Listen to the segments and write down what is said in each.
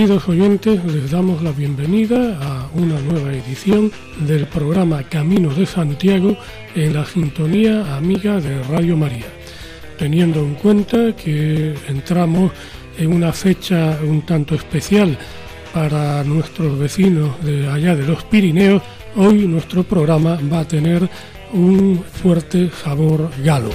Queridos oyentes, les damos la bienvenida a una nueva edición del programa Camino de Santiago en la sintonía amiga de Radio María, teniendo en cuenta que entramos en una fecha un tanto especial para nuestros vecinos de allá de los Pirineos, hoy nuestro programa va a tener un fuerte sabor galo.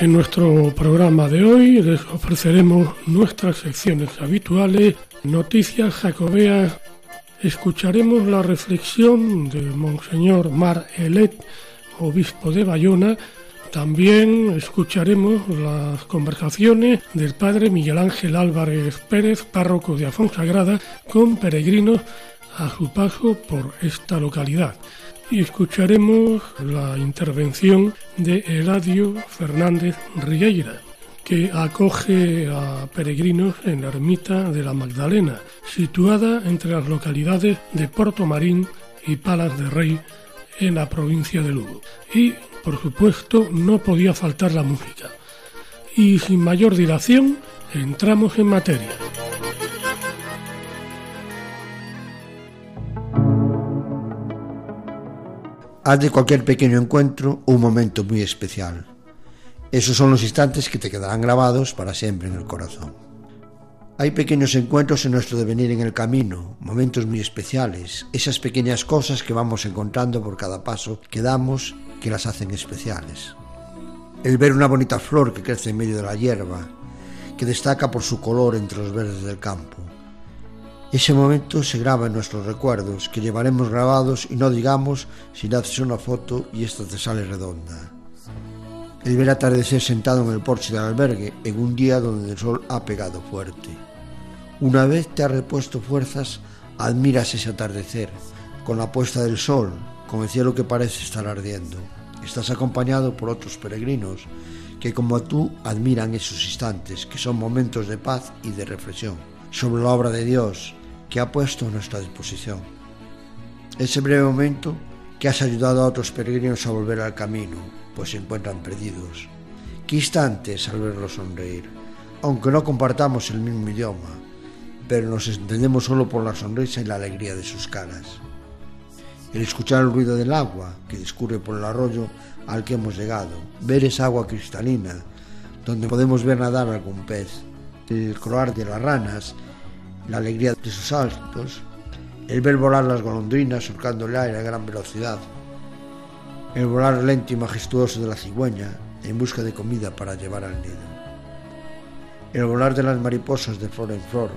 En nuestro programa de hoy les ofreceremos nuestras secciones habituales, noticias jacobeas, escucharemos la reflexión de Monseñor Mar Elet, obispo de Bayona, también escucharemos las conversaciones del padre Miguel Ángel Álvarez Pérez, párroco de Afonsagrada, con peregrinos a su paso por esta localidad y escucharemos la intervención de Eladio Fernández Rigueira, que acoge a peregrinos en la ermita de la Magdalena, situada entre las localidades de Puerto Marín y Palas de Rey en la provincia de Lugo. Y, por supuesto, no podía faltar la música. Y sin mayor dilación, entramos en materia. Haz de cualquier pequeño encuentro un momento muy especial. Esos son los instantes que te quedarán grabados para siempre en el corazón. Hay pequeños encuentros en nuestro devenir en el camino, momentos muy especiales, esas pequeñas cosas que vamos encontrando por cada paso que damos que las hacen especiales. El ver una bonita flor que crece en medio de la hierba, que destaca por su color entre los verdes del campo ese momento se graba en nuestros recuerdos, que llevaremos grabados y no digamos si le haces una foto y esta te sale redonda. El ver atardecer sentado en el porche del albergue en un día donde el sol ha pegado fuerte. Una vez te ha repuesto fuerzas, admiras ese atardecer, con la puesta del sol, con el cielo que parece estar ardiendo. Estás acompañado por otros peregrinos que como tú admiran esos instantes, que son momentos de paz y de reflexión sobre la obra de Dios, que ha puesto a nuestra disposición. Ese breve momento que has ayudado a otros peregrinos a volver al camino, pues se encuentran perdidos. Qué instantes al verlos sonreír, aunque no compartamos el mismo idioma, pero nos entendemos solo por la sonrisa y la alegría de sus caras. El escuchar el ruido del agua que discurre por el arroyo al que hemos llegado, ver esa agua cristalina, donde podemos ver nadar algún pez, el croar de las ranas la alegría de sus saltos, el ver volar las golondrinas surcando el aire a gran velocidad, el volar lento y majestuoso de la cigüeña en busca de comida para llevar al nido, el volar de las mariposas de flor en flor,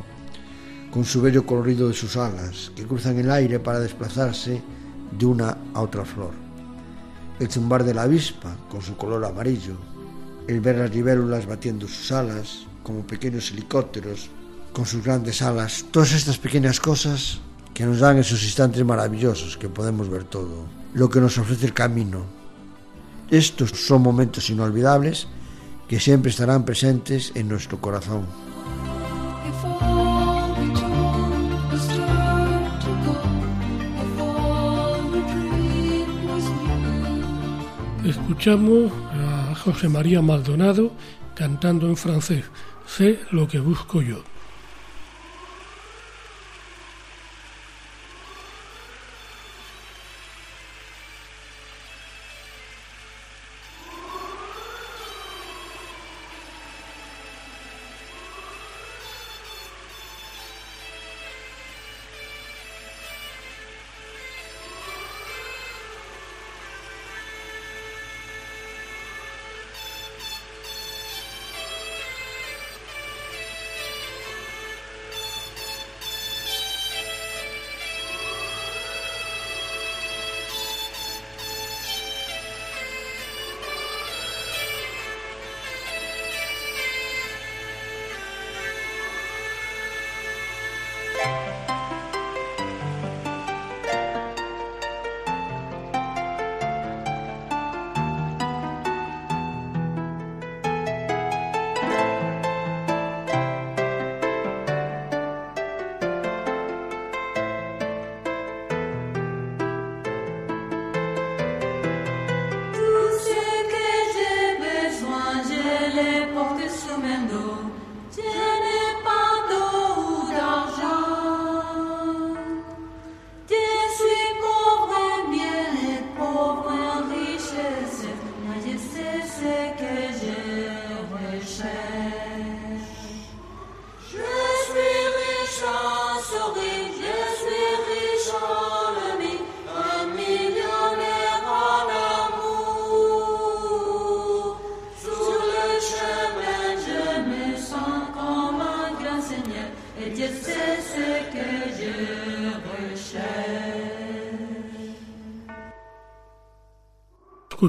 con su bello colorido de sus alas, que cruzan el aire para desplazarse de una a otra flor, el zumbar de la avispa con su color amarillo, el ver las libélulas batiendo sus alas como pequeños helicópteros con sus grandes alas, todas estas pequeñas cosas que nos dan esos instantes maravillosos que podemos ver todo, lo que nos ofrece el camino. Estos son momentos inolvidables que siempre estarán presentes en nuestro corazón. Escuchamos a José María Maldonado cantando en francés, Sé lo que busco yo.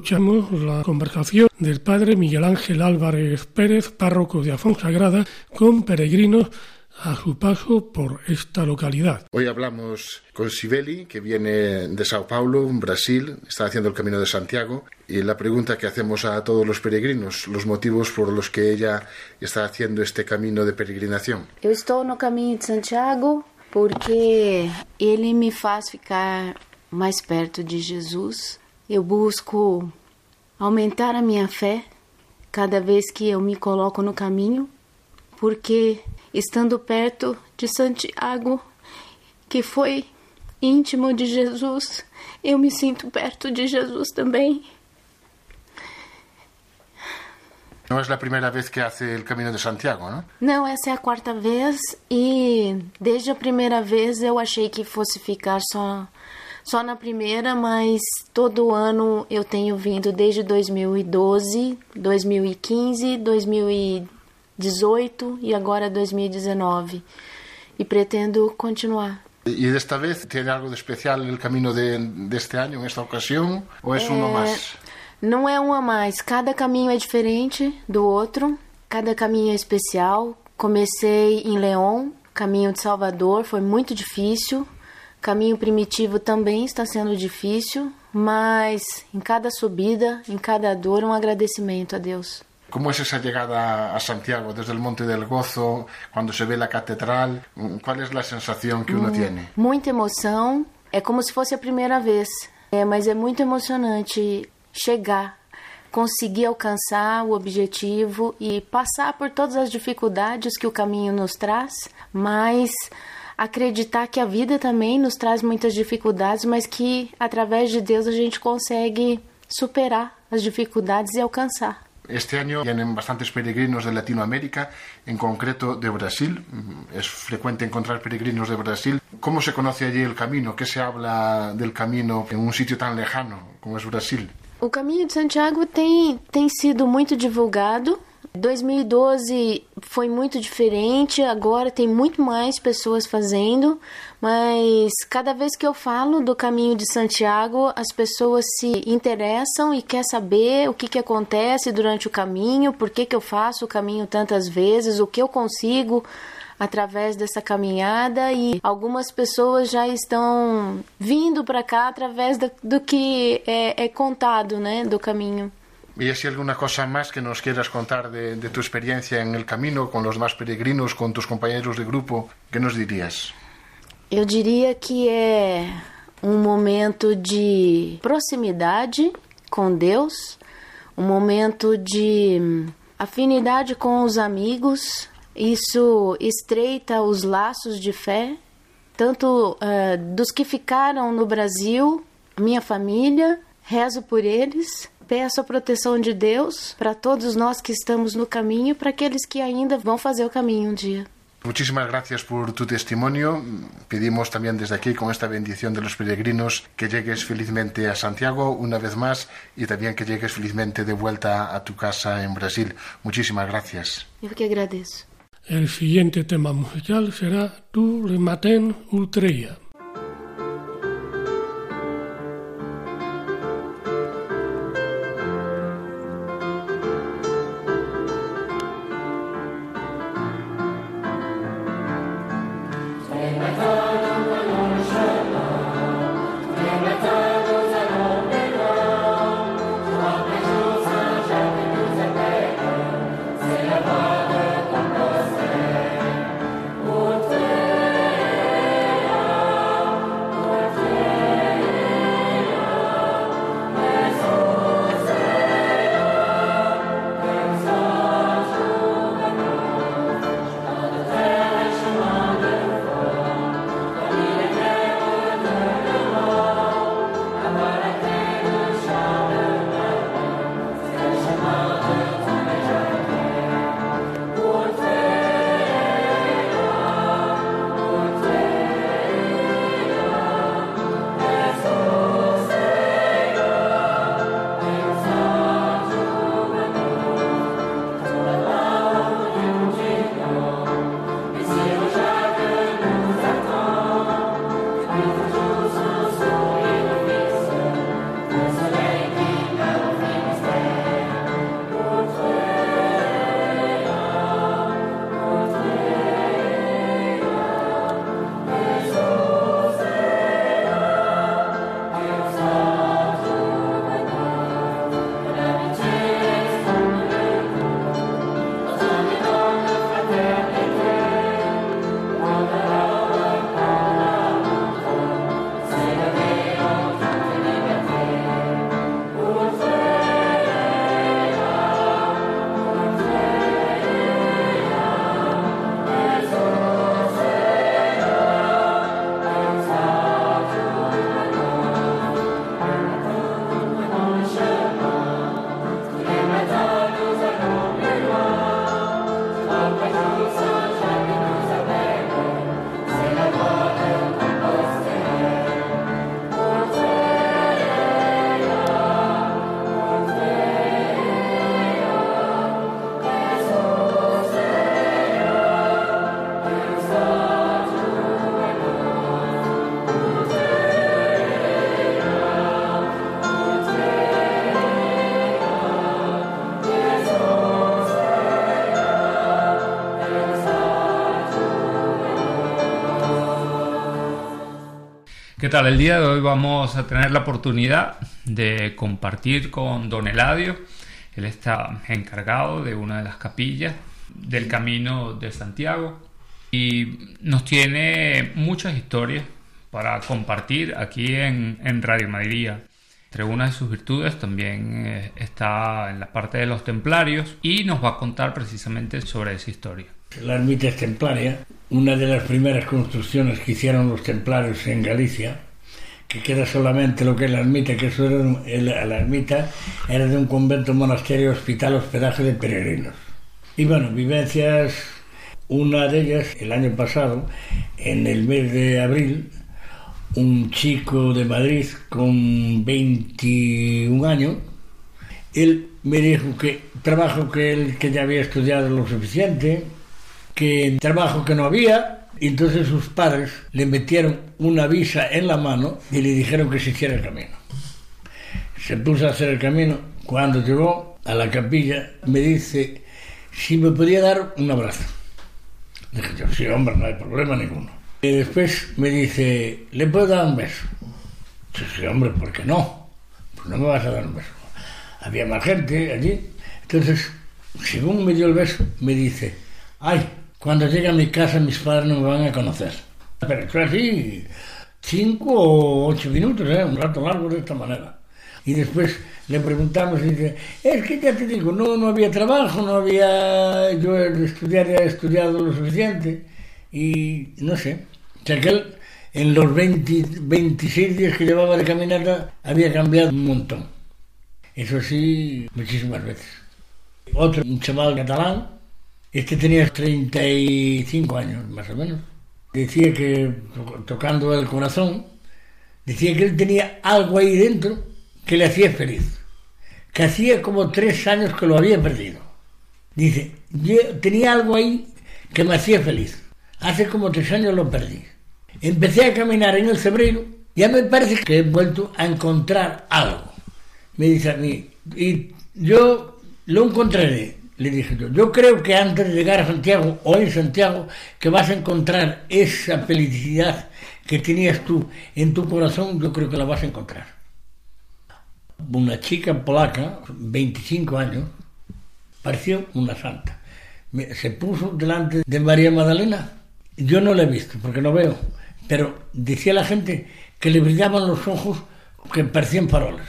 Escuchamos la conversación del padre Miguel Ángel Álvarez Pérez, párroco de Afonsagrada, con peregrinos a su paso por esta localidad. Hoy hablamos con Sibeli, que viene de Sao Paulo, Brasil, está haciendo el Camino de Santiago, y la pregunta que hacemos a todos los peregrinos, los motivos por los que ella está haciendo este camino de peregrinación. Eu estou no caminho de Santiago porque ele me faz ficar mais perto de Jesus. Eu busco aumentar a minha fé cada vez que eu me coloco no caminho, porque estando perto de Santiago, que foi íntimo de Jesus, eu me sinto perto de Jesus também. No es la primera vez que hace el Camino de Santiago, ¿no? Não, essa é a quarta vez e desde a primeira vez eu achei que fosse ficar só só na primeira, mas todo ano eu tenho vindo desde 2012, 2015, 2018 e agora 2019 e pretendo continuar. ¿Y de esta vez tiene algo de especial el camino de, de este año, en esta ocasión, o es uno É, más? Não é um a mais, cada caminho é diferente do outro, cada caminho é especial. Comecei em León, caminho de Salvador, foi muito difícil. Caminho primitivo também está sendo difícil, mas em cada subida, em cada dor, um agradecimento a Deus. ¿Cómo es esa llegada a Santiago desde el Monte del Gozo, cuando se ve la catedral? ¿Cuál es la sensación que uno tiene? Muita emoção, é como se fosse a primeira vez. É, mas é muito emocionante chegar, conseguir alcançar o objetivo e passar por todas as dificuldades que o caminho nos traz, mas acreditar que a vida também nos traz muitas dificuldades, mas que através de Deus a gente consegue superar as dificuldades e alcançar. Este año vienen bastantes peregrinos de Latinoamérica, en concreto de Brasil. Es frecuente encontrar peregrinos de Brasil. ¿Cómo se conoce allí el camino? ¿Qué se habla del camino en un sitio tan lejano como es Brasil? O caminho de Santiago tem, tem sido muito divulgado. 2012 foi muito diferente, agora tem muito mais pessoas fazendo, mas cada vez que eu falo do caminho de Santiago, as pessoas se interessam e quer saber o que, que acontece durante o caminho, por que, que eu faço o caminho tantas vezes, o que eu consigo através dessa caminhada e algumas pessoas já estão vindo para cá através do, do que é, é contado, né, do caminho. ¿Y si alguna cosa más que nos quieras contar de, de tu experiencia en el camino con los demás peregrinos, con tus compañeros de grupo? ¿Qué nos dirías? Eu diria que é um momento de proximidade com Deus, um momento de afinidade com os amigos. Isso estreita os laços de fé, tanto eh, dos que ficaram no Brasil, minha família, rezo por eles. Peço a proteção de Deus para todos nós que estamos no caminho, para aqueles que ainda vão fazer o caminho um dia. Muchísimas gracias por tu testimonio. Pedimos también desde aquí, con esta bendición de los peregrinos, que llegues felizmente a Santiago una vez más y también que llegues felizmente de vuelta a tu casa en Brasil. Muchísimas gracias. Eu que agradeço. El siguiente tema musical será Tu le matin ¿Qué tal? El día de hoy vamos a tener la oportunidad de compartir con don Eladio. Él está encargado de una de las capillas del Camino de Santiago y nos tiene muchas historias para compartir aquí en, Radio Madrid. Entre una de sus virtudes también eh, está en la parte de los templarios y nos va a contar precisamente sobre esa historia. La ermita es templaria, una de las primeras construcciones que hicieron los templarios en Galicia, que queda solamente lo que es la ermita, que eso era la ermita era de un convento, monasterio, hospital, hospedaje de peregrinos. Y bueno, vivencias, una de ellas, el año pasado, en el mes de abril, un chico de Madrid con 21 años, él me dijo que trabajo que él que ya había estudiado lo suficiente, que trabajo que no había, y entonces sus padres le metieron una visa en la mano y le dijeron que se hiciera el camino. Se puso a hacer el camino. Cuando llegó a la capilla, me dice si me podía dar un abrazo. Dije yo, sí, hombre, no hay problema ninguno. Y después me dice, ¿le puedo dar un beso? Yo, sí, hombre, ¿por qué no? Pues no me vas a dar un beso. Había más gente allí. Entonces, según me dio el beso, me dice, ay, cuando llegue a mi casa mis padres no me van a conocer. Pero fue así, cinco o ocho minutos, ¿eh? un rato largo de esta manera. Y después le preguntamos y dice, es que ya te digo, no, no había trabajo, no había, yo estudiar he estudiado lo suficiente y no sé. O sea que él en los 20, 26 días que llevaba de caminata había cambiado un montón. Eso sí, muchísimas veces. Otro, un chaval catalán, este tenía 35 años, más o menos. Decía que, tocando el corazón, decía que él tenía algo ahí dentro que le hacía feliz. Que hacía como tres años que lo había perdido. Dice, yo tenía algo ahí que me hacía feliz. Hace como tres años lo perdí. Empecé a caminar en el febrero, ya me parece que he vuelto a encontrar algo. Me dice a mí, y yo lo encontraré le dije yo, yo creo que antes de llegar a Santiago o en Santiago, que vas a encontrar esa felicidad que tenías tú en tu corazón, yo creo que la vas a encontrar. Una chica polaca, 25 años, pareció una santa. Se puso delante de María Magdalena. Yo no la he visto porque no veo, pero decía la gente que le brillaban los ojos que parecían faroles.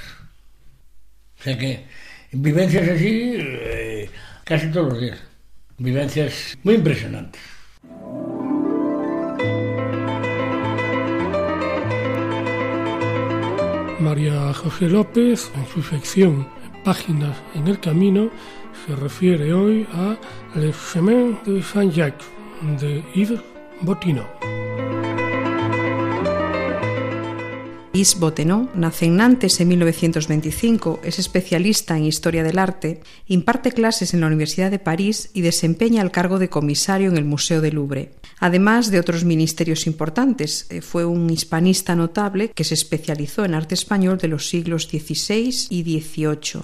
O sea que vivencias así eh, casi todos los días. Vivencias muy impresionantes. María José López, en su sección Páginas en el Camino, se refiere hoy a Le Chemin de Saint-Jacques de Yves Botino. Yves Bottenon nace en Nantes en 1925, es especialista en historia del arte, imparte clases en la Universidad de París y desempeña el cargo de comisario en el Museo del Louvre. Además de otros ministerios importantes, eh, fue un hispanista notable que se especializó en arte español de los siglos XVI y XVIII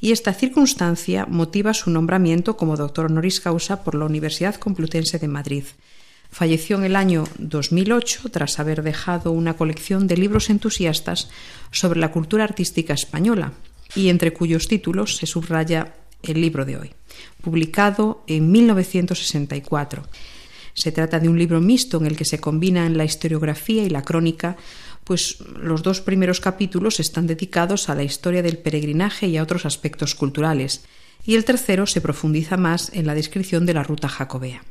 y esta circunstancia motiva su nombramiento como doctor honoris causa por la Universidad Complutense de Madrid. Falleció en el año 2008 tras haber dejado una colección de libros entusiastas sobre la cultura artística española y entre cuyos títulos se subraya el libro de hoy, publicado en 1964. Se trata de un libro mixto en el que se combinan la historiografía y la crónica, pues los dos primeros capítulos están dedicados a la historia del peregrinaje y a otros aspectos culturales, y el tercero se profundiza más en la descripción de la ruta jacobea.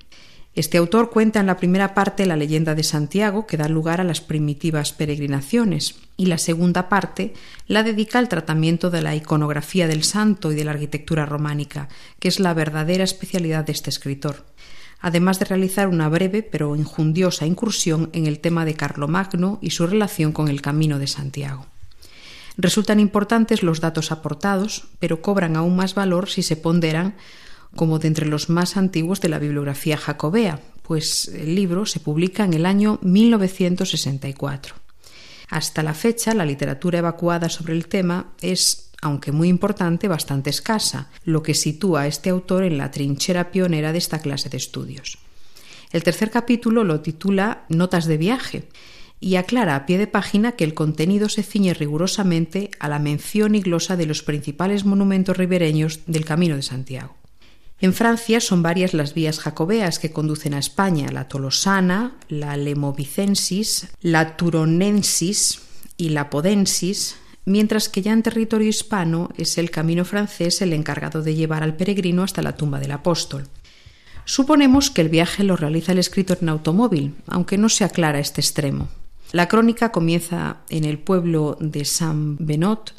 Este autor cuenta en la primera parte la leyenda de Santiago, que da lugar a las primitivas peregrinaciones, y la segunda parte la dedica al tratamiento de la iconografía del santo y de la arquitectura románica, que es la verdadera especialidad de este escritor, además de realizar una breve pero injundiosa incursión en el tema de Carlomagno y su relación con el Camino de Santiago. Resultan importantes los datos aportados, pero cobran aún más valor si se ponderan como de entre los más antiguos de la bibliografía jacobea, pues el libro se publica en el año 1964. Hasta la fecha, la literatura evacuada sobre el tema es, aunque muy importante, bastante escasa, lo que sitúa a este autor en la trinchera pionera de esta clase de estudios. El tercer capítulo lo titula Notas de viaje y aclara a pie de página que el contenido se ciñe rigurosamente a la mención y glosa de los principales monumentos ribereños del Camino de Santiago. En Francia son varias las vías jacobeas que conducen a España, la Tolosana, la Lemovicensis, la Turonensis y la Podensis, mientras que ya en territorio hispano es el camino francés el encargado de llevar al peregrino hasta la tumba del apóstol. Suponemos que el viaje lo realiza el escritor en automóvil, aunque no se aclara este extremo. La crónica comienza en el pueblo de Saint-Benot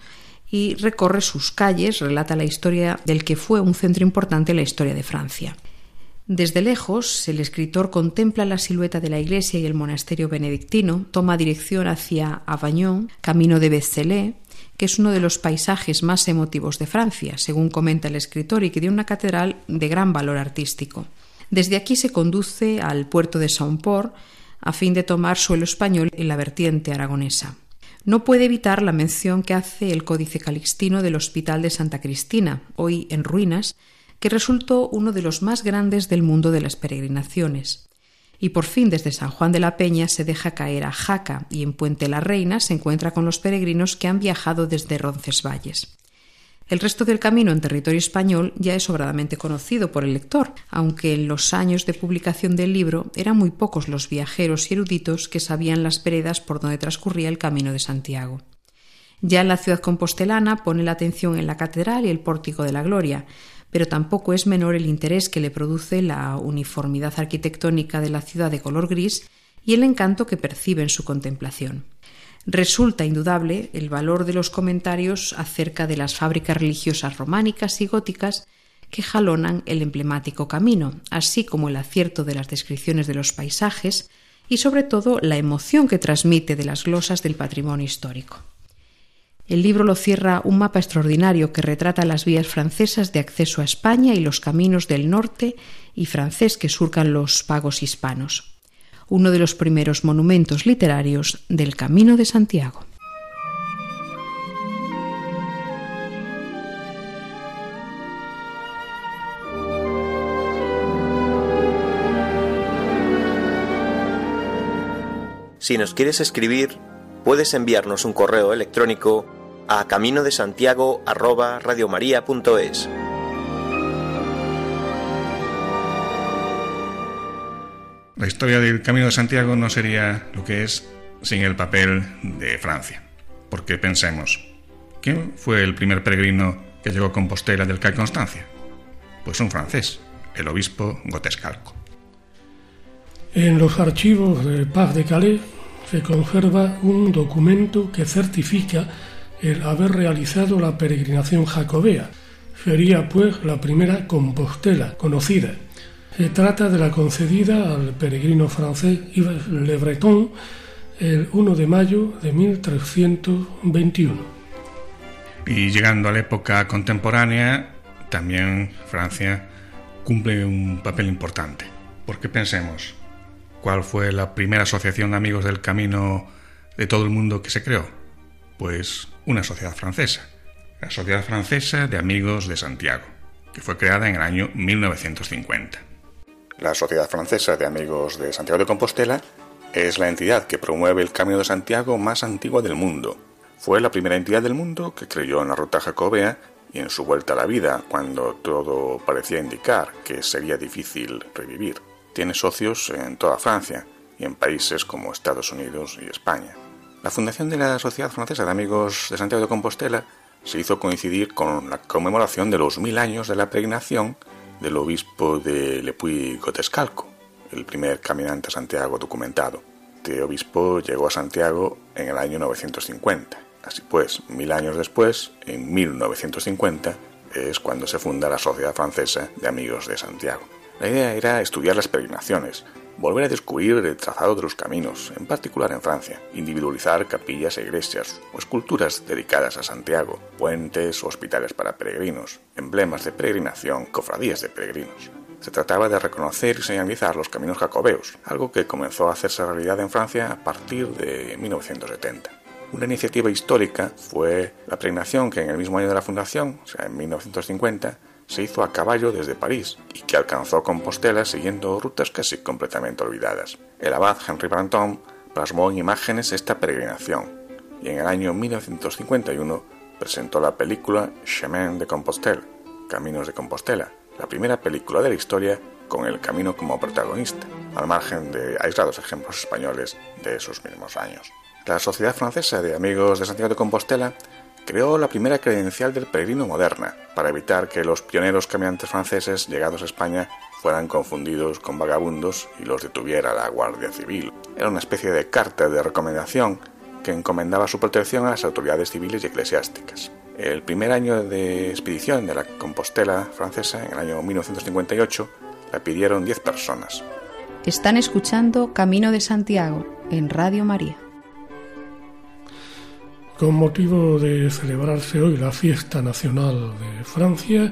y recorre sus calles, relata la historia del que fue un centro importante en la historia de Francia. Desde lejos, el escritor contempla la silueta de la iglesia y el monasterio benedictino, toma dirección hacia Avagnon, camino de Bezzelé, que es uno de los paisajes más emotivos de Francia, según comenta el escritor, y que tiene una catedral de gran valor artístico. Desde aquí se conduce al puerto de Saint-Port, a fin de tomar suelo español en la vertiente aragonesa. No puede evitar la mención que hace el Códice Calixtino del Hospital de Santa Cristina, hoy en ruinas, que resultó uno de los más grandes del mundo de las peregrinaciones. Y por fin desde San Juan de la Peña se deja caer a Jaca y en Puente la Reina se encuentra con los peregrinos que han viajado desde Roncesvalles. El resto del camino en territorio español ya es sobradamente conocido por el lector, aunque en los años de publicación del libro eran muy pocos los viajeros y eruditos que sabían las veredas por donde transcurría el camino de Santiago. Ya en la ciudad compostelana pone la atención en la catedral y el pórtico de la gloria, pero tampoco es menor el interés que le produce la uniformidad arquitectónica de la ciudad de color gris y el encanto que percibe en su contemplación. Resulta indudable el valor de los comentarios acerca de las fábricas religiosas románicas y góticas que jalonan el emblemático camino, así como el acierto de las descripciones de los paisajes y sobre todo la emoción que transmite de las glosas del patrimonio histórico. El libro lo cierra un mapa extraordinario que retrata las vías francesas de acceso a España y los caminos del norte y francés que surcan los pagos hispanos uno de los primeros monumentos literarios del Camino de Santiago. Si nos quieres escribir, puedes enviarnos un correo electrónico a caminodesantiago@radiomaria.es. La historia del Camino de Santiago no sería lo que es sin el papel de Francia. Porque pensemos, ¿quién fue el primer peregrino que llegó a Compostela del Cay Constancia? Pues un francés, el obispo Gotescalco. En los archivos de Paz de Calais se conserva un documento que certifica el haber realizado la peregrinación jacobea. Sería pues la primera Compostela conocida se trata de la concedida al peregrino francés Yves Le Breton el 1 de mayo de 1321. Y llegando a la época contemporánea, también Francia cumple un papel importante. Porque pensemos, ¿cuál fue la primera asociación de amigos del camino de todo el mundo que se creó? Pues una sociedad francesa, la Sociedad Francesa de Amigos de Santiago, que fue creada en el año 1950. La Sociedad Francesa de Amigos de Santiago de Compostela es la entidad que promueve el Camino de Santiago más antigua del mundo. Fue la primera entidad del mundo que creyó en la ruta jacobea y en su vuelta a la vida cuando todo parecía indicar que sería difícil revivir. Tiene socios en toda Francia y en países como Estados Unidos y España. La fundación de la Sociedad Francesa de Amigos de Santiago de Compostela se hizo coincidir con la conmemoración de los mil años de la peregrinación del obispo de Lepuy Gotescalco, el primer caminante a Santiago documentado. Este obispo llegó a Santiago en el año 950. Así pues, mil años después, en 1950, es cuando se funda la Sociedad Francesa de Amigos de Santiago. La idea era estudiar las peregrinaciones, volver a descubrir el trazado de los caminos, en particular en Francia, individualizar capillas iglesias o esculturas dedicadas a Santiago, puentes o hospitales para peregrinos, emblemas de peregrinación, cofradías de peregrinos. Se trataba de reconocer y señalizar los caminos jacobeos, algo que comenzó a hacerse realidad en Francia a partir de 1970. Una iniciativa histórica fue la peregrinación que en el mismo año de la fundación, o sea, en 1950, se hizo a caballo desde París y que alcanzó Compostela siguiendo rutas casi completamente olvidadas. El abad Henry Branton plasmó en imágenes esta peregrinación y en el año 1951 presentó la película Chemin de Compostelle, Caminos de Compostela, la primera película de la historia con el camino como protagonista, al margen de aislados ejemplos españoles de esos mismos años. La Sociedad Francesa de Amigos de Santiago de Compostela creó la primera credencial del peregrino moderna, para evitar que los pioneros caminantes franceses llegados a España fueran confundidos con vagabundos y los detuviera la Guardia Civil. Era una especie de carta de recomendación que encomendaba su protección a las autoridades civiles y eclesiásticas. El primer año de expedición de la Compostela francesa, en el año 1958, la pidieron 10 personas. Están escuchando Camino de Santiago en Radio María. Con motivo de celebrarse hoy la fiesta nacional de Francia,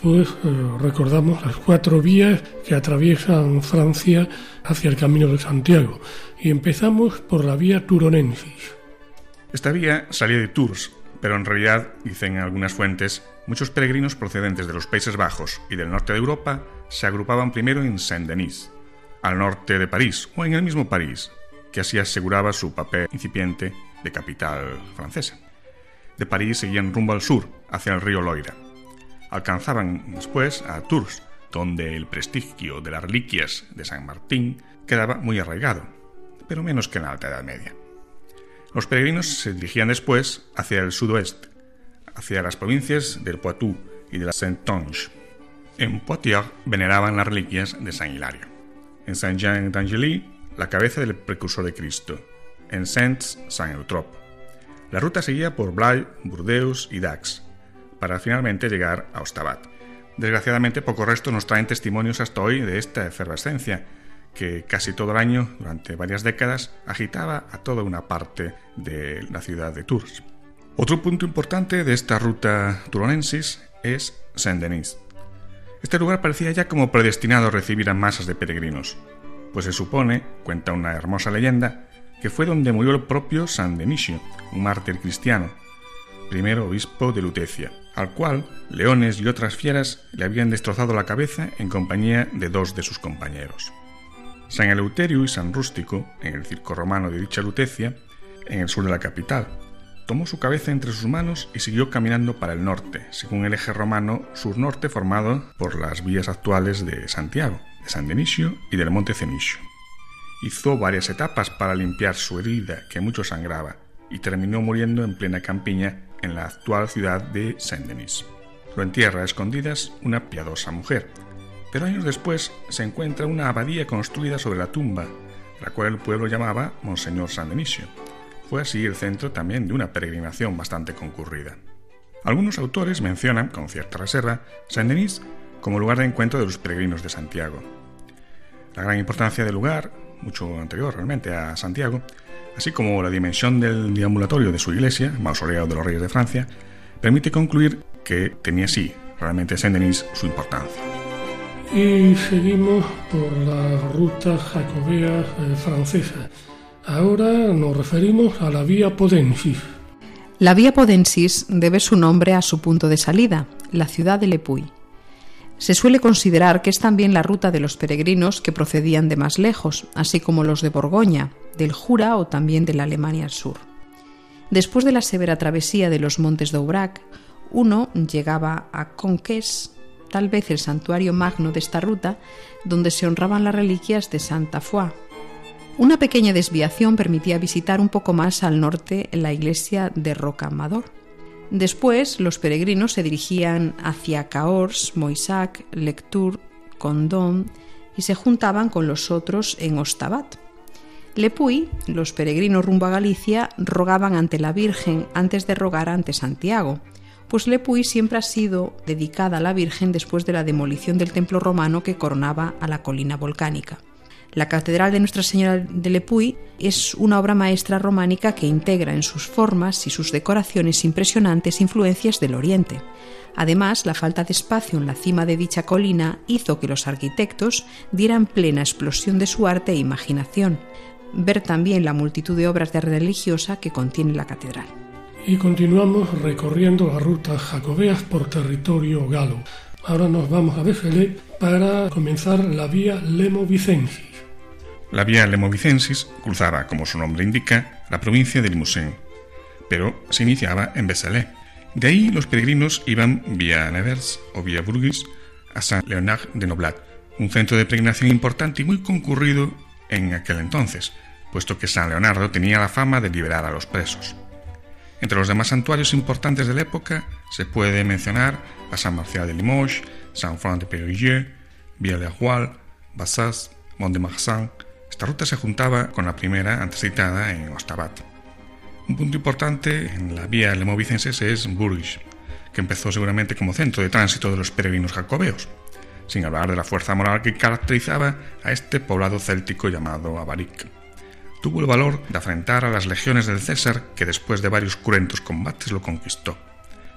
pues eh, recordamos las cuatro vías que atraviesan Francia hacia el Camino de Santiago y empezamos por la vía turonensis. Esta vía salía de Tours, pero en realidad, dicen algunas fuentes, muchos peregrinos procedentes de los Países Bajos y del norte de Europa se agrupaban primero en Saint-Denis, al norte de París o en el mismo París, que así aseguraba su papel incipiente de capital francesa. De París seguían rumbo al sur, hacia el río Loira. Alcanzaban después a Tours, donde el prestigio de las reliquias de San Martín quedaba muy arraigado, pero menos que en la Alta Edad Media. Los peregrinos se dirigían después hacia el sudoeste, hacia las provincias del Poitou y de la Saintonge. En Poitiers veneraban las reliquias de San Hilario. En Saint-Jean d'Angely, la cabeza del precursor de Cristo, en Saint-Saint-Eutrope. La ruta seguía por Blaye, Burdeos y Dax, para finalmente llegar a Ostabat. Desgraciadamente, pocos restos nos traen testimonios hasta hoy de esta efervescencia, que casi todo el año, durante varias décadas, agitaba a toda una parte de la ciudad de Tours. Otro punto importante de esta ruta turonensis es Saint-Denis. Este lugar parecía ya como predestinado a recibir a masas de peregrinos, pues se supone, cuenta una hermosa leyenda, que fue donde murió el propio San Denisio, un mártir cristiano, primero obispo de Lutecia, al cual leones y otras fieras le habían destrozado la cabeza en compañía de dos de sus compañeros. San Eleuterio y San Rústico, en el circo romano de dicha Lutecia, en el sur de la capital, tomó su cabeza entre sus manos y siguió caminando para el norte, según el eje romano sur-norte formado por las vías actuales de Santiago, de San Denisio y del Monte Cenicio. Hizo varias etapas para limpiar su herida, que mucho sangraba, y terminó muriendo en plena campiña en la actual ciudad de Saint-Denis. Lo entierra a escondidas una piadosa mujer, pero años después se encuentra una abadía construida sobre la tumba, la cual el pueblo llamaba Monseñor San Denisio. Fue así el centro también de una peregrinación bastante concurrida. Algunos autores mencionan, con cierta reserva, Saint-Denis como lugar de encuentro de los peregrinos de Santiago. La gran importancia del lugar, mucho anterior realmente a Santiago, así como la dimensión del deambulatorio de su iglesia, Mausoleo de los Reyes de Francia, permite concluir que tenía sí realmente Saint-Denis su importancia. Y seguimos por las rutas jacobeas eh, francesas. Ahora nos referimos a la vía Podensis. La vía Podensis debe su nombre a su punto de salida, la ciudad de Le Puy. Se suele considerar que es también la ruta de los peregrinos que procedían de más lejos, así como los de Borgoña, del Jura o también de la Alemania al sur. Después de la severa travesía de los montes de Aubrac, uno llegaba a Conques, tal vez el santuario magno de esta ruta, donde se honraban las reliquias de Santa Foy. Una pequeña desviación permitía visitar un poco más al norte la iglesia de Rocamador. Después, los peregrinos se dirigían hacia Cahors, Moissac, Lectoure, Condom y se juntaban con los otros en Ostabat. Lepuy, los peregrinos rumbo a Galicia, rogaban ante la Virgen antes de rogar ante Santiago, pues Lepuy siempre ha sido dedicada a la Virgen después de la demolición del templo romano que coronaba a la colina volcánica. La Catedral de Nuestra Señora de Lepuy es una obra maestra románica que integra en sus formas y sus decoraciones impresionantes influencias del Oriente. Además, la falta de espacio en la cima de dicha colina hizo que los arquitectos dieran plena explosión de su arte e imaginación. Ver también la multitud de obras de arte religiosa que contiene la catedral. Y continuamos recorriendo las rutas jacobeas por territorio galo. Ahora nos vamos a Béfele para comenzar la vía Lemo-Vicensis. La vía Lemovicensis cruzaba, como su nombre indica, la provincia de Limousin, pero se iniciaba en Bessalé. De ahí los peregrinos iban vía Nevers o vía Bourges a Saint-Léonard de Noblat, un centro de peregrinación importante y muy concurrido en aquel entonces, puesto que San Leonardo tenía la fama de liberar a los presos. Entre los demás santuarios importantes de la época se puede mencionar a San Marcial de Limoges, San Juan de Périgueux, Villers-le-Roi, Bassas, Mont-de-Marsan. Esta ruta se juntaba con la primera antes citada en Ostabat. Un punto importante en la vía lemovicenses es Bourges, que empezó seguramente como centro de tránsito de los peregrinos jacobeos, sin hablar de la fuerza moral que caracterizaba a este poblado céltico llamado Avaric tuvo el valor de afrentar a las legiones del César que después de varios cruentos combates lo conquistó.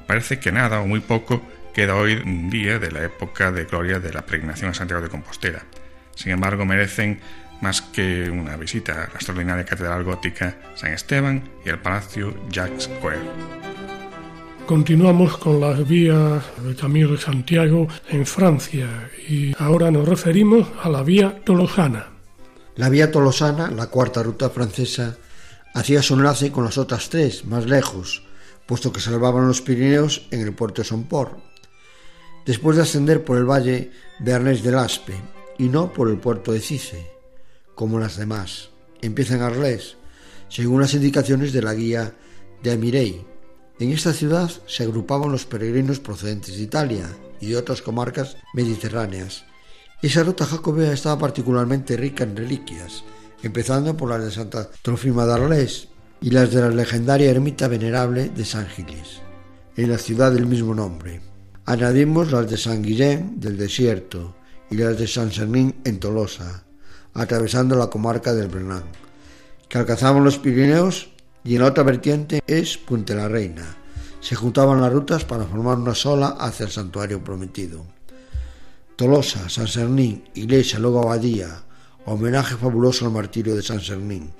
Parece que nada o muy poco queda hoy en día de la época de gloria de la peregrinación a Santiago de Compostela. Sin embargo, merecen más que una visita a la extraordinaria catedral gótica San Esteban y el palacio Jacques Coeur. Continuamos con las vías del Camino de Santiago en Francia y ahora nos referimos a la vía tolosana. La vía tolosana, la cuarta ruta francesa, hacía su enlace con las otras tres, más lejos, puesto que salvaban los Pirineos en el puerto de Somport, después de ascender por el valle Bernés del Aspe y no por el puerto de Cice, como las demás. Empieza en Arles, según las indicaciones de la guía de Amirey. En esta ciudad se agrupaban los peregrinos procedentes de Italia y de otras comarcas mediterráneas, esa ruta jacobea estaba particularmente rica en reliquias, empezando por las de Santa Trofima de Arles y las de la legendaria ermita venerable de San Giles, en la ciudad del mismo nombre. Añadimos las de San Guillén del desierto y las de San Sernín en Tolosa, atravesando la comarca del Brenán, que alcanzaban los Pirineos y en la otra vertiente es Puente la Reina. Se juntaban las rutas para formar una sola hacia el santuario prometido. Tolosa, San Sernín, iglesia, luego abadía, homenaje fabuloso al martirio de San Sernín,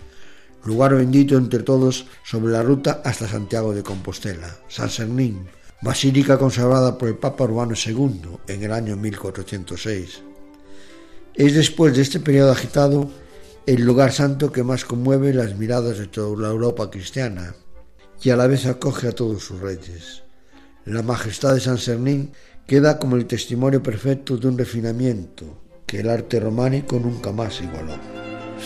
lugar bendito entre todos sobre la ruta hasta Santiago de Compostela, San Sernín, basílica consagrada por el Papa Urbano II en el año 1406. Es después de este periodo agitado el lugar santo que más conmueve las miradas de toda la Europa cristiana y a la vez acoge a todos sus reyes. La majestad de San Sernín queda como el testimonio perfecto de un refinamiento que el arte románico nunca más igualó.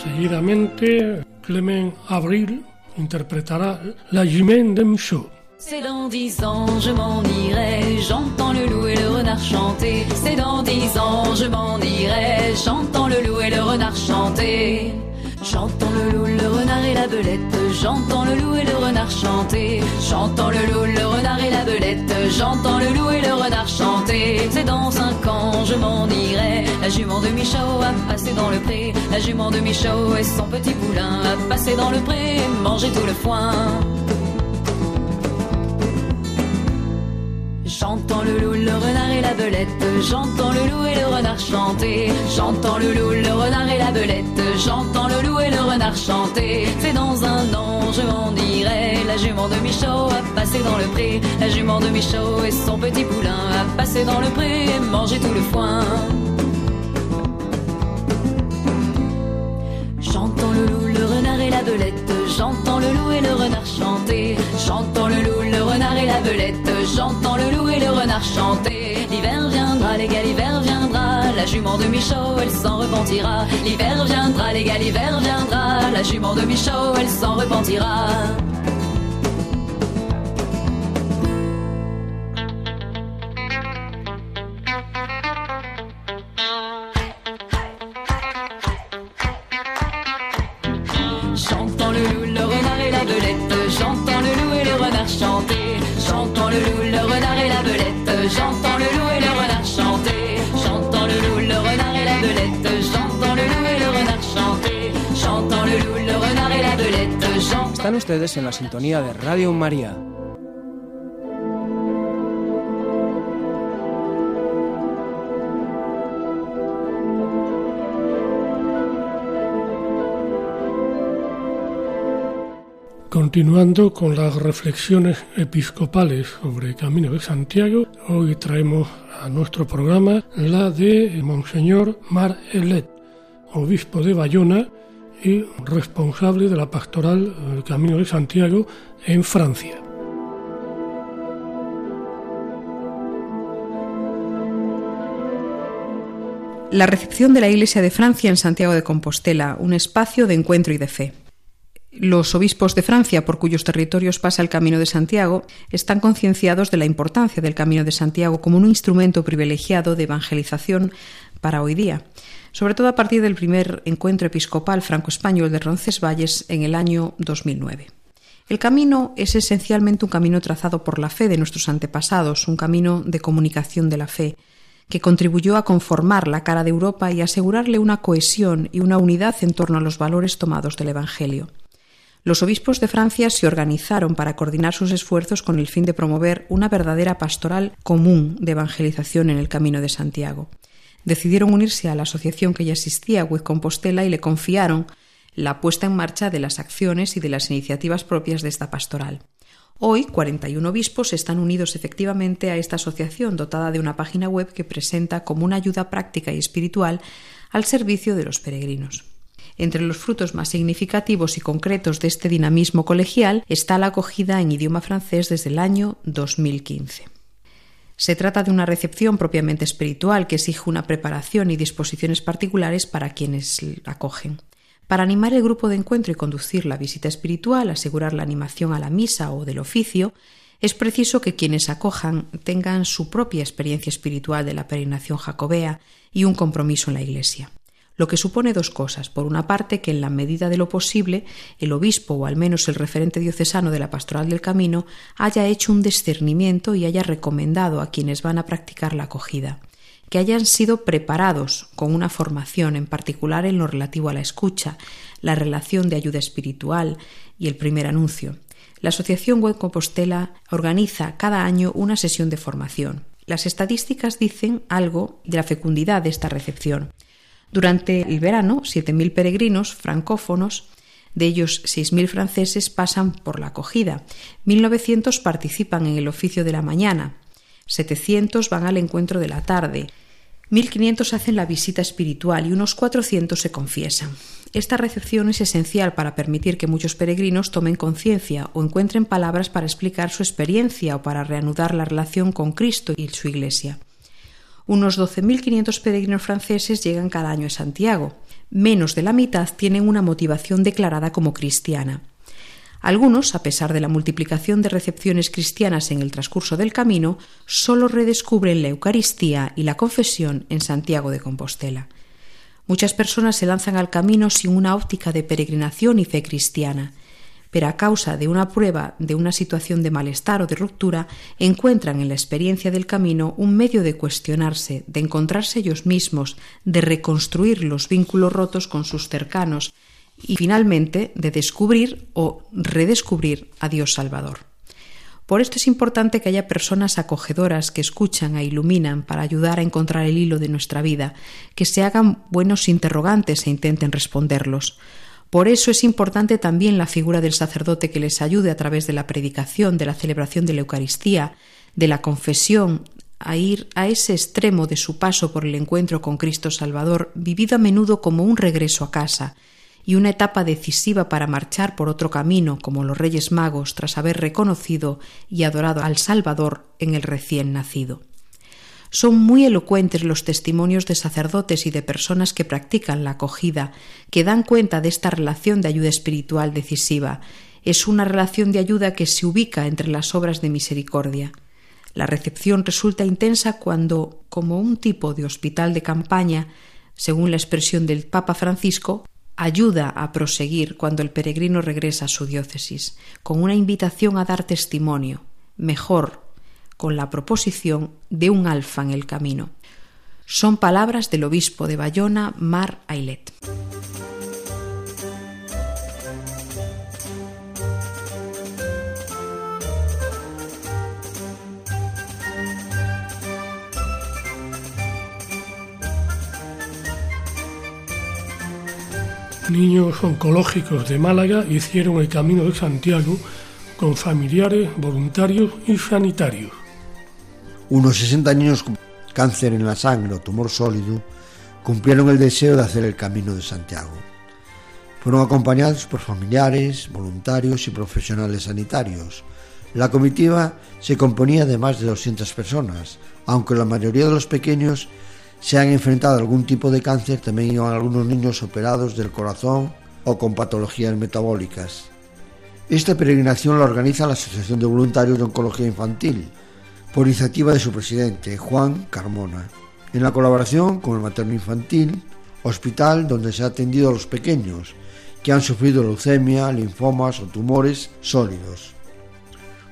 Seguidamente, Clement Avril interpretará La Jimène de Michaud. C'est dans dix ans, je m'en irai, j'entends le loup je m'en irai, j'entends le loup et le renard chanter. J'entends le loup, le renard et la belette, j'entends le loup et le renard chanter. J'entends le loup, le renard et la belette, j'entends le loup et le renard chanter. C'est dans cinq ans, je m'en irai. La jument de Michaud a passé dans le pré. La jument de Michaud et son petit poulain a passé dans le pré, manger tout le foin. J'entends le loup, le renard et la belette. J'entends le loup et le renard chanter. J'entends le loup, le renard et la belette. J'entends le loup et le renard chanter. C'est dans un an, je m'en irai. La jument de Michaud a passé dans le pré. La jument de Michaud et son petit poulain a passé dans le pré et mangé tout le foin. J'entends le loup, le renard et la belette. J'entends le loup et le renard chanter. J'entends le loup, le renard et la belette. J'entends le loup et le renard chanter. L'hiver viendra, les gars, l'hiver viendra. La jument de Michaud, elle s'en repentira. L'hiver viendra, les gars, l'hiver viendra. La jument de Michaud, elle s'en repentira. Ustedes en la sintonía de Radio María. Continuando con las reflexiones episcopales sobre Camino de Santiago, hoy traemos a nuestro programa la de Monseñor Mar Elet, obispo de Bayona, y responsable de la pastoral del Camino de Santiago en Francia. La recepción de la Iglesia de Francia en Santiago de Compostela, un espacio de encuentro y de fe. Los obispos de Francia, por cuyos territorios pasa el Camino de Santiago, están concienciados de la importancia del Camino de Santiago como un instrumento privilegiado de evangelización para hoy día, sobre todo a partir del primer encuentro episcopal franco-español de Roncesvalles en el año 2009. El camino es esencialmente un camino trazado por la fe de nuestros antepasados, un camino de comunicación de la fe, que contribuyó a conformar la cara de Europa y asegurarle una cohesión y una unidad en torno a los valores tomados del Evangelio. Los obispos de Francia se organizaron para coordinar sus esfuerzos con el fin de promover una verdadera pastoral común de evangelización en el Camino de Santiago. Decidieron unirse a la asociación que ya existía, With Compostela, y le confiaron la puesta en marcha de las acciones y de las iniciativas propias de esta pastoral. Hoy, 41 obispos están unidos efectivamente a esta asociación dotada de una página web que presenta como una ayuda práctica y espiritual al servicio de los peregrinos. Entre los frutos más significativos y concretos de este dinamismo colegial está la acogida en idioma francés desde el año 2015. Se trata de una recepción propiamente espiritual que exige una preparación y disposiciones particulares para quienes acogen. Para animar el grupo de encuentro y conducir la visita espiritual, asegurar la animación a la misa o del oficio, es preciso que quienes acojan tengan su propia experiencia espiritual de la peregrinación jacobea y un compromiso en la Iglesia. Lo que supone dos cosas. Por una parte, que en la medida de lo posible, el obispo o al menos el referente diocesano de la pastoral del camino haya hecho un discernimiento y haya recomendado a quienes van a practicar la acogida que hayan sido preparados con una formación en particular en lo relativo a la escucha, la relación de ayuda espiritual y el primer anuncio. La Asociación Web Compostela organiza cada año una sesión de formación. Las estadísticas dicen algo de la fecundidad de esta recepción. Durante el verano, 7.000 peregrinos francófonos, de ellos 6.000 franceses, pasan por la acogida. 1.900 participan en el oficio de la mañana, 700 van al encuentro de la tarde, 1500 hacen la visita espiritual y unos 400 se confiesan. Esta recepción es esencial para permitir que muchos peregrinos tomen conciencia o encuentren palabras para explicar su experiencia o para reanudar la relación con Cristo y su Iglesia. Unos 12.500 peregrinos franceses llegan cada año a Santiago. Menos de la mitad tienen una motivación declarada como cristiana. Algunos, a pesar de la multiplicación de recepciones cristianas en el transcurso del camino, solo redescubren la Eucaristía y la confesión en Santiago de Compostela. Muchas personas se lanzan al camino sin una óptica de peregrinación y fe cristiana, pero a causa de una prueba de una situación de malestar o de ruptura, encuentran en la experiencia del camino un medio de cuestionarse, de encontrarse ellos mismos, de reconstruir los vínculos rotos con sus cercanos, y finalmente de descubrir o redescubrir a Dios Salvador. Por esto es importante que haya personas acogedoras que escuchan e iluminan para ayudar a encontrar el hilo de nuestra vida, que se hagan buenos interrogantes e intenten responderlos. Por eso es importante también la figura del sacerdote que les ayude a través de la predicación, de la celebración de la Eucaristía, de la confesión, a ir a ese extremo de su paso por el encuentro con Cristo Salvador, vivido a menudo como un regreso a casa, y una etapa decisiva para marchar por otro camino, como los Reyes Magos, tras haber reconocido y adorado al Salvador en el recién nacido. Son muy elocuentes los testimonios de sacerdotes y de personas que practican la acogida, que dan cuenta de esta relación de ayuda espiritual decisiva. Es una relación de ayuda que se ubica entre las obras de misericordia. La recepción resulta intensa cuando, como un tipo de hospital de campaña, según la expresión del Papa Francisco, ayuda a proseguir cuando el peregrino regresa a su diócesis, con una invitación a dar testimonio, mejor, con la proposición de un alfa en el camino. Son palabras del obispo de Bayona, Mar Ailet. niños oncológicos de Málaga hicieron el Camino de Santiago con familiares, voluntarios y sanitarios. Unos 60 niños con cáncer en la sangre o tumor sólido cumplieron el deseo de hacer el Camino de Santiago. Fueron acompañados por familiares, voluntarios y profesionales sanitarios. La comitiva se componía de más de 200 personas, aunque la mayoría de los pequeños se han enfrentado a algún tipo de cáncer, también iban algunos niños operados del corazón o con patologías metabólicas. Esta peregrinación la organiza la Asociación de Voluntarios de Oncología Infantil, por iniciativa de su presidente, Juan Carmona, en la colaboración con el Materno Infantil, hospital donde se ha atendido a los pequeños que han sufrido leucemia, linfomas o tumores sólidos.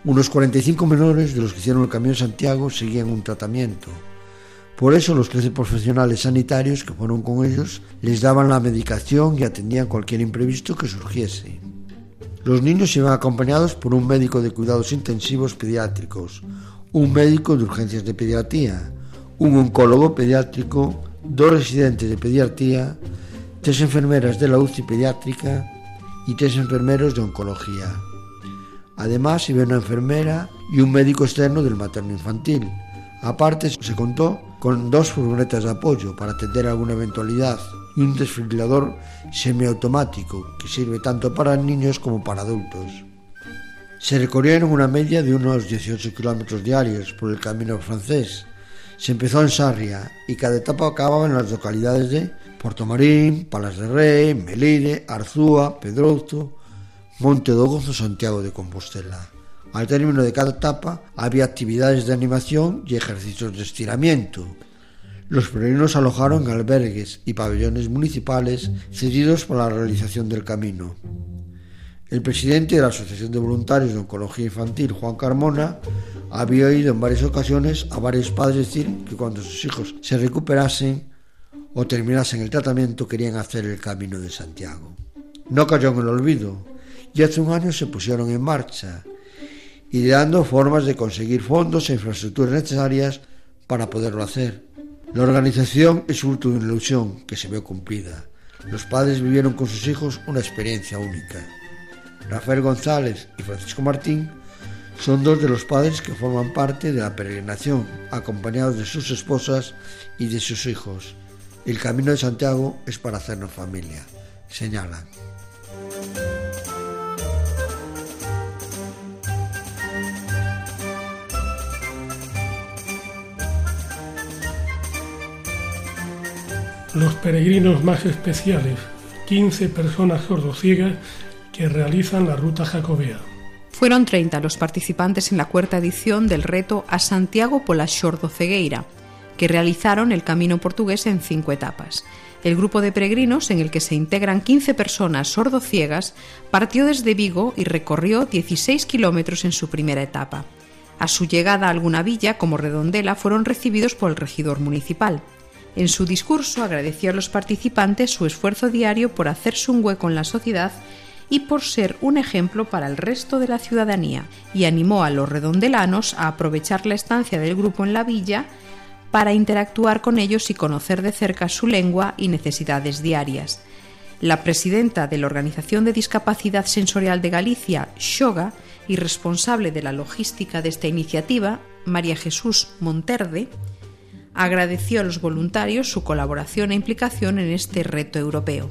Unos 45 menores de los que hicieron el Camino de Santiago seguían un tratamiento. Por eso los 13 profesionales sanitarios que fueron con ellos les daban la medicación y atendían cualquier imprevisto que surgiese. Los niños iban acompañados por un médico de cuidados intensivos pediátricos, un médico de urgencias de pediatría, un oncólogo pediátrico, dos residentes de pediatría, tres enfermeras de la UCI pediátrica y tres enfermeros de oncología. Además, iba una enfermera y un médico externo del materno infantil. Aparte, se contó con dos furgonetas de apoyo para atender alguna eventualidad y un desfibrilador semiautomático que sirve tanto para niños como para adultos. Se recorrieron una media de unos 18 kilómetros diarios por el camino francés. Se empezó en Sarria y cada etapa acababa en las localidades de Portomarín, Palas de Rey, Melide, Arzúa, Pedrozo, Monte do Gozo, Santiago de Compostela. Al término de cada etapa había actividades de animación y ejercicios de estiramiento. Los peregrinos alojaron en albergues y pabellones municipales cedidos para la realización del camino. El presidente de la Asociación de Voluntarios de Oncología Infantil, Juan Carmona, había oído en varias ocasiones a varios padres decir que cuando sus hijos se recuperasen o terminasen el tratamiento querían hacer el camino de Santiago. No cayó en el olvido y hace un año se pusieron en marcha, ideando formas de conseguir fondos e infraestructuras necesarias para poderlo hacer. La organización es fruto de una ilusión que se vio cumplida. Los padres vivieron con sus hijos una experiencia única. Rafael González y Francisco Martín son dos de los padres que forman parte de la peregrinación, acompañados de sus esposas y de sus hijos. El camino de Santiago es para hacernos familia, señalan. Los peregrinos más especiales, 15 personas sordociegas que realizan la ruta jacobea. Fueron 30 los participantes en la cuarta edición del reto A Santiago pola Xordocegueira, que realizaron el camino portugués en cinco etapas. El grupo de peregrinos, en el que se integran 15 personas sordociegas, partió desde Vigo y recorrió 16 kilómetros en su primera etapa. A su llegada a alguna villa, como Redondela, fueron recibidos por el regidor municipal. En su discurso agradeció a los participantes su esfuerzo diario por hacerse un hueco en la sociedad y por ser un ejemplo para el resto de la ciudadanía, y animó a los redondelanos a aprovechar la estancia del grupo en la villa para interactuar con ellos y conocer de cerca su lengua y necesidades diarias. La presidenta de la Organización de Discapacidad Sensorial de Galicia, Xoga, y responsable de la logística de esta iniciativa, María Jesús Monterde, agradeció a los voluntarios su colaboración e implicación en este reto europeo.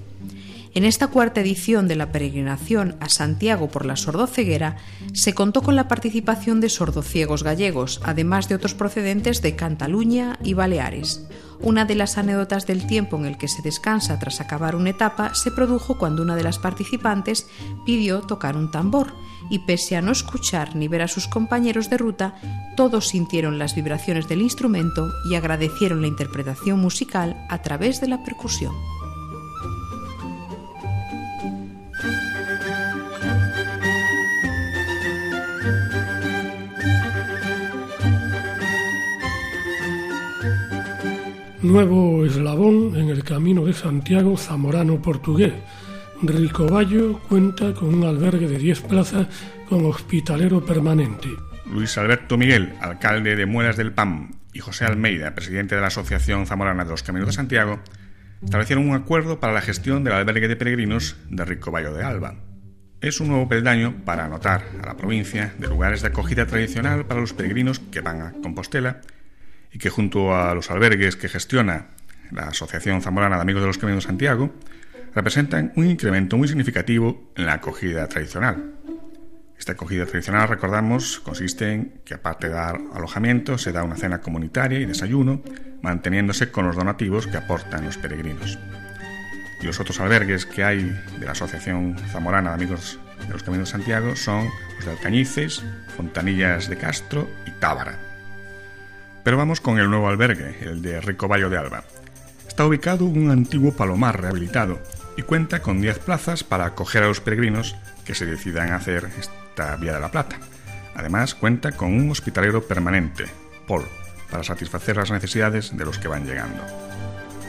En esta cuarta edición de la peregrinación a Santiago por la sordoceguera se contó con la participación de sordociegos gallegos, además de otros procedentes de Cantaluña y Baleares. Una de las anécdotas del tiempo en el que se descansa tras acabar una etapa se produjo cuando una de las participantes pidió tocar un tambor y pese a no escuchar ni ver a sus compañeros de ruta, todos sintieron las vibraciones del instrumento y agradecieron la interpretación musical a través de la percusión. Nuevo eslabón en el camino de Santiago zamorano portugués. Ricoballo cuenta con un albergue de 10 plazas con hospitalero permanente. Luis Alberto Miguel, alcalde de Muelas del PAM, y José Almeida, presidente de la Asociación Zamorana de los Caminos de Santiago, establecieron un acuerdo para la gestión del albergue de peregrinos de Ricoballo de Alba. Es un nuevo peldaño para anotar a la provincia de lugares de acogida tradicional para los peregrinos que van a Compostela y que junto a los albergues que gestiona la Asociación Zamorana de Amigos de los Caminos de Santiago, representan un incremento muy significativo en la acogida tradicional. Esta acogida tradicional, recordamos, consiste en que aparte de dar alojamiento, se da una cena comunitaria y desayuno, manteniéndose con los donativos que aportan los peregrinos. Y los otros albergues que hay de la Asociación Zamorana de Amigos de los Caminos de Santiago son los de Alcañices, Fontanillas de Castro y Tábara. Pero vamos con el nuevo albergue, el de Ricoballo de Alba. Está ubicado un antiguo palomar rehabilitado y cuenta con 10 plazas para acoger a los peregrinos que se decidan a hacer esta Vía de la Plata. Además, cuenta con un hospitalero permanente, Paul, para satisfacer las necesidades de los que van llegando.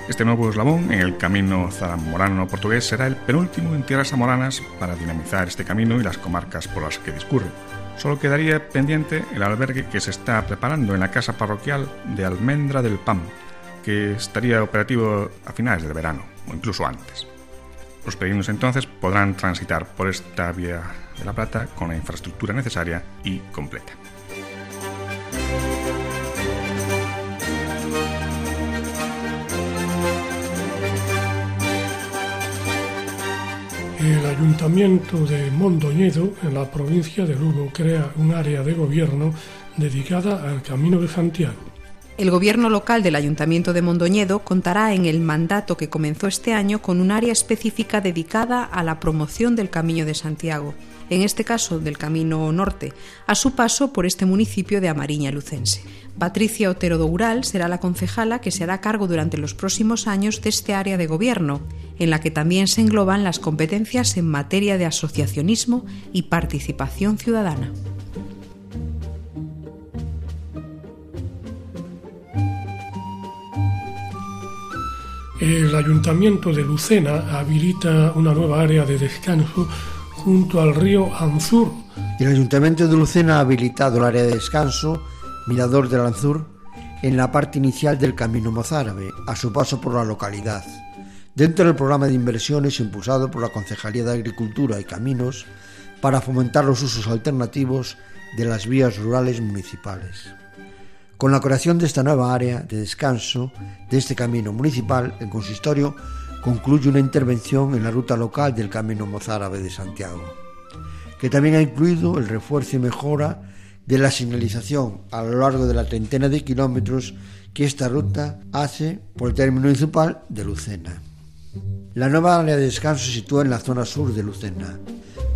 Este nuevo eslabón en el camino zamorano-portugués será el penúltimo en tierras zamoranas para dinamizar este camino y las comarcas por las que discurre. Solo quedaría pendiente el albergue que se está preparando en la casa parroquial de Almendra del Pam, que estaría operativo a finales del verano o incluso antes. Los peregrinos entonces podrán transitar por esta vía de la Plata con la infraestructura necesaria y completa. El Ayuntamiento de Mondoñedo, en la provincia de Lugo, crea un área de gobierno dedicada al Camino de Santiago. El gobierno local del Ayuntamiento de Mondoñedo contará en el mandato que comenzó este año con un área específica dedicada a la promoción del Camino de Santiago, en este caso del Camino Norte, a su paso por este municipio de Amariña Lucense. Patricia Otero Doural será la concejala que se hará cargo durante los próximos años de este área de gobierno, en la que también se engloban las competencias en materia de asociacionismo y participación ciudadana. El Ayuntamiento de Lucena habilita una nueva área de descanso junto al río Anzur. El Ayuntamiento de Lucena ha habilitado el área de descanso Mirador del Anzur en la parte inicial del Camino Mozárabe, a su paso por la localidad. Dentro del programa de inversiones impulsado por la Concejalía de Agricultura y Caminos para fomentar los usos alternativos de las vías rurales municipales. Con la creación de esta nueva área de descanso de este camino municipal, el consistorio concluye una intervención en la ruta local del Camino Mozárabe de Santiago, que también ha incluido el refuerzo y mejora de la señalización a lo largo de la treintena de kilómetros que esta ruta hace por el término municipal de Lucena. La nueva área de descanso se sitúa en la zona sur de Lucena,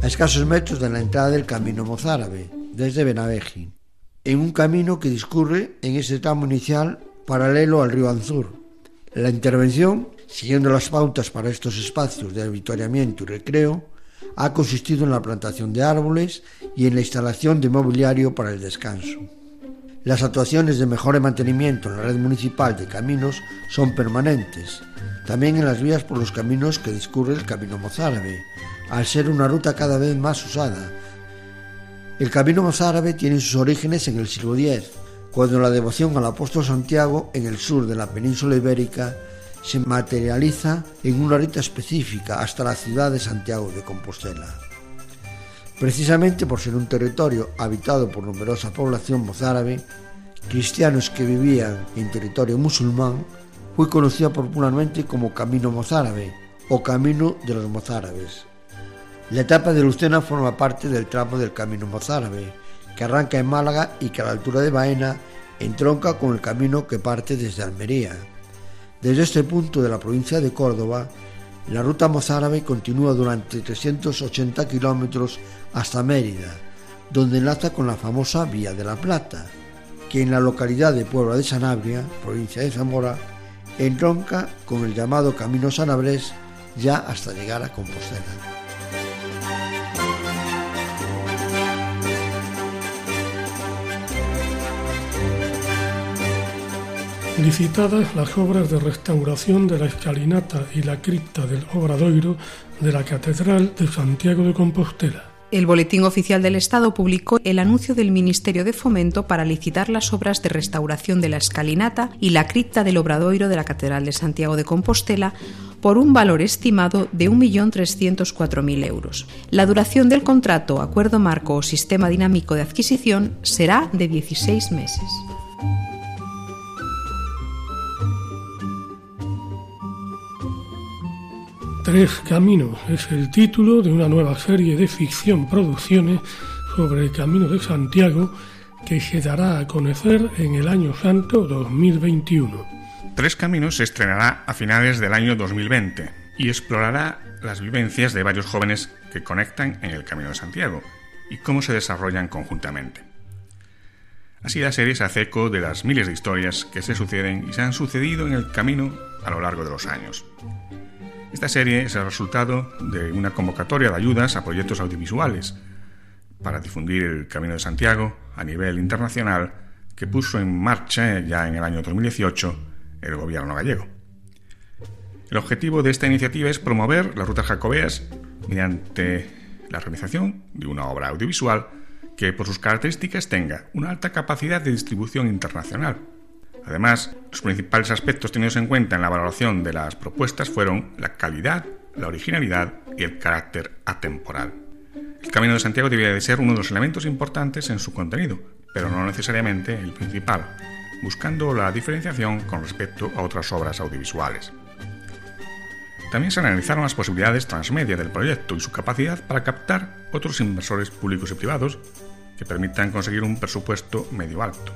a escasos metros de la entrada del Camino Mozárabe, desde Benaveji en un camino que discurre en ese tramo inicial paralelo al río Anzur. La intervención, siguiendo las pautas para estos espacios de avituallamiento y recreo, ha consistido en la plantación de árboles y en la instalación de mobiliario para el descanso. Las actuaciones de mejora y mantenimiento en la red municipal de caminos son permanentes, también en las vías por los caminos que discurre el Camino Mozárabe, al ser una ruta cada vez más usada, el camino mozárabe tiene sus orígenes en el siglo X, cuando la devoción al apóstol Santiago en el sur de la península ibérica se materializa en una rita específica hasta la ciudad de Santiago de Compostela. Precisamente por ser un territorio habitado por numerosa población mozárabe, cristianos que vivían en territorio musulmán, fue conocida popularmente como Camino Mozárabe o Camino de los Mozárabes. La etapa de Lucena forma parte del tramo del Camino Mozárabe, que arranca en Málaga y que a la altura de Baena entronca con el camino que parte desde Almería. Desde este punto de la provincia de Córdoba, la ruta mozárabe continúa durante 380 kilómetros hasta Mérida, donde enlaza con la famosa Vía de la Plata, que en la localidad de Puebla de Sanabria, provincia de Zamora, entronca con el llamado Camino Sanabrés ya hasta llegar a Compostela. Licitadas las obras de restauración de la escalinata y la cripta del Obradoiro de la Catedral de Santiago de Compostela. El Boletín Oficial del Estado publicó el anuncio del Ministerio de Fomento para licitar las obras de restauración de la escalinata y la cripta del Obradoiro de la Catedral de Santiago de Compostela por un valor estimado de 1.304.000 euros. La duración del contrato, acuerdo marco o sistema dinámico de adquisición será de 16 meses. Tres Caminos es el título de una nueva serie de ficción producciones sobre el Camino de Santiago que se dará a conocer en el Año Santo 2021. Tres Caminos se estrenará a finales del año 2020 y explorará las vivencias de varios jóvenes que conectan en el Camino de Santiago y cómo se desarrollan conjuntamente. Así la serie se hace eco de las miles de historias que se suceden y se han sucedido en el camino a lo largo de los años. Esta serie es el resultado de una convocatoria de ayudas a proyectos audiovisuales para difundir el Camino de Santiago a nivel internacional que puso en marcha ya en el año 2018 el gobierno gallego. El objetivo de esta iniciativa es promover las rutas jacobeas mediante la realización de una obra audiovisual que por sus características tenga una alta capacidad de distribución internacional. Además, los principales aspectos tenidos en cuenta en la valoración de las propuestas fueron la calidad, la originalidad y el carácter atemporal. El Camino de Santiago debía de ser uno de los elementos importantes en su contenido, pero no necesariamente el principal, buscando la diferenciación con respecto a otras obras audiovisuales. También se analizaron las posibilidades transmedia del proyecto y su capacidad para captar otros inversores públicos y privados que permitan conseguir un presupuesto medio alto,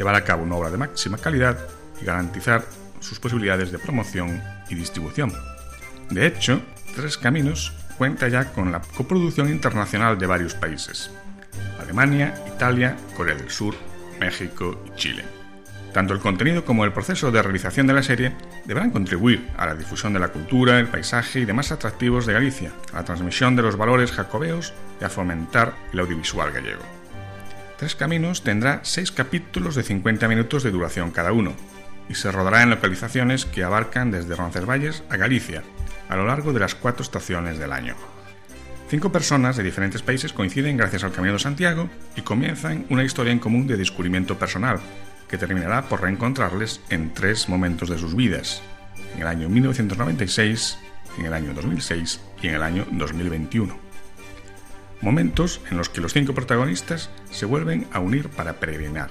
llevar a cabo una obra de máxima calidad y garantizar sus posibilidades de promoción y distribución. De hecho, Tres Caminos cuenta ya con la coproducción internacional de varios países, Alemania, Italia, Corea del Sur, México y Chile. Tanto el contenido como el proceso de realización de la serie deberán contribuir a la difusión de la cultura, el paisaje y demás atractivos de Galicia, a la transmisión de los valores jacobeos y a fomentar el audiovisual gallego. Tres Caminos tendrá seis capítulos de 50 minutos de duración cada uno y se rodará en localizaciones que abarcan desde Roncesvalles a Galicia, a lo largo de las cuatro estaciones del año. Cinco personas de diferentes países coinciden gracias al Camino de Santiago y comienzan una historia en común de descubrimiento personal, que terminará por reencontrarles en tres momentos de sus vidas, en el año 1996, en el año 2006 y en el año 2021. Momentos en los que los cinco protagonistas se vuelven a unir para peregrinar.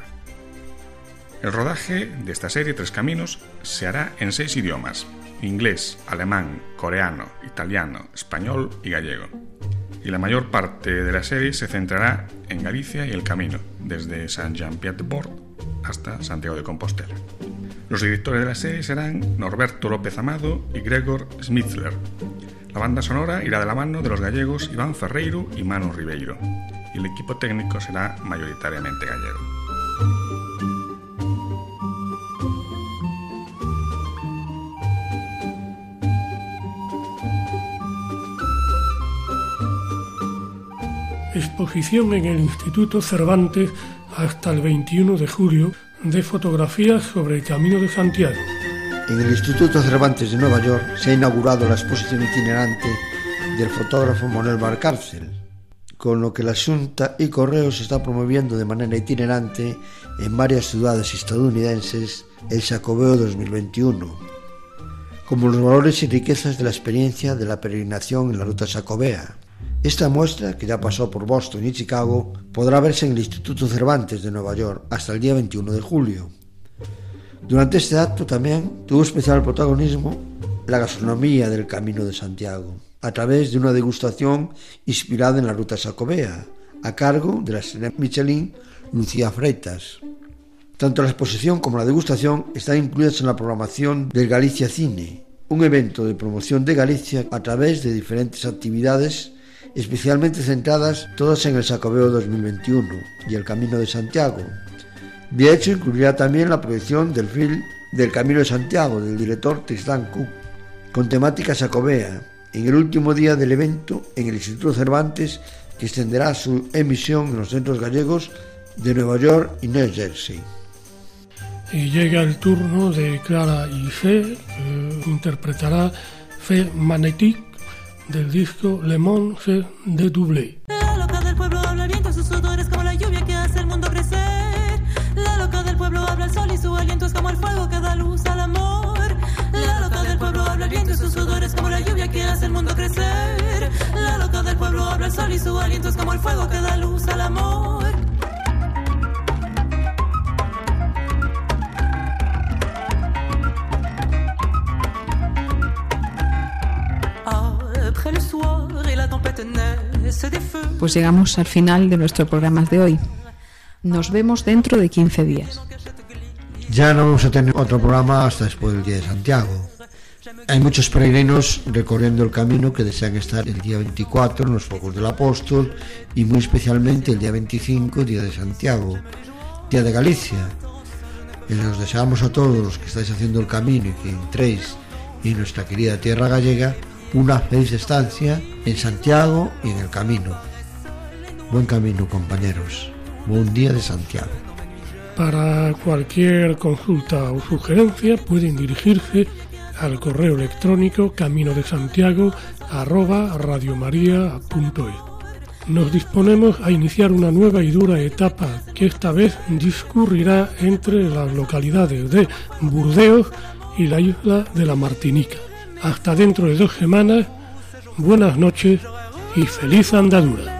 El rodaje de esta serie Tres Caminos se hará en seis idiomas, inglés, alemán, coreano, italiano, español y gallego. Y la mayor parte de la serie se centrará en Galicia y el camino, desde Saint-Jean-Pied-de-Port hasta Santiago de Compostela. Los directores de la serie serán Norberto López Amado y Gregor Smithler. La banda sonora irá de la mano de los gallegos Iván Ferreiro y Manu Ribeiro, y el equipo técnico será mayoritariamente gallego. Exposición en el Instituto Cervantes hasta el 21 de julio de fotografías sobre el Camino de Santiago. En el Instituto Cervantes de Nueva York se ha inaugurado la exposición itinerante del fotógrafo Manuel Barcárcel, con lo que la Junta y Correos está promoviendo de manera itinerante en varias ciudades estadounidenses el Jacobeo 2021, como los valores y riquezas de la experiencia de la peregrinación en la ruta jacobea, esta muestra, que ya pasó por Boston y Chicago, podrá verse en el Instituto Cervantes de Nueva York hasta el día 21 de julio. Durante este acto también tuvo especial protagonismo la gastronomía del Camino de Santiago, a través de una degustación inspirada en la ruta sacobea, a cargo de la estrella Michelin Lucía Freitas. Tanto la exposición como la degustación están incluidas en la programación del Galicia Cine, un evento de promoción de Galicia a través de diferentes actividades especialmente centradas todas en el Sacobeo 2021 y el Camino de Santiago. De hecho, incluirá también la proyección del film del Camino de Santiago del director Tristán Cook, con temática sacobea, en el último día del evento en el Instituto Cervantes, que extenderá su emisión en los centros gallegos de Nueva York y New Jersey. Y llega el turno de Clara y Fe, interpretará Fe Magnetic del disco Le Monde de Doublé. Sol y su aliento es como el fuego que da luz al amor. La loca del pueblo habla el viento y sus sudores como la lluvia que hace el mundo crecer. La loca del pueblo habla el sol y su aliento es como el fuego que da luz al amor. Pues llegamos al final de nuestro programa de hoy. Nos vemos dentro de 15 días. Ya no vamos a tener otro programa hasta después del Día de Santiago. Hay muchos peregrinos recorriendo el camino que desean estar el día 24 en los focos del apóstol y muy especialmente el día 25, Día de Santiago, Día de Galicia. Y nos deseamos a todos los que estáis haciendo el camino y que entréis en nuestra querida tierra gallega una feliz estancia en Santiago y en el camino. Buen camino, compañeros. Buen día de Santiago. Para cualquier consulta o sugerencia pueden dirigirse al correo electrónico camino de Santiago radiomaria.es. Nos disponemos a iniciar una nueva y dura etapa que esta vez discurrirá entre las localidades de Burdeos y la isla de la Martinica. Hasta dentro de dos semanas, buenas noches y feliz andadura.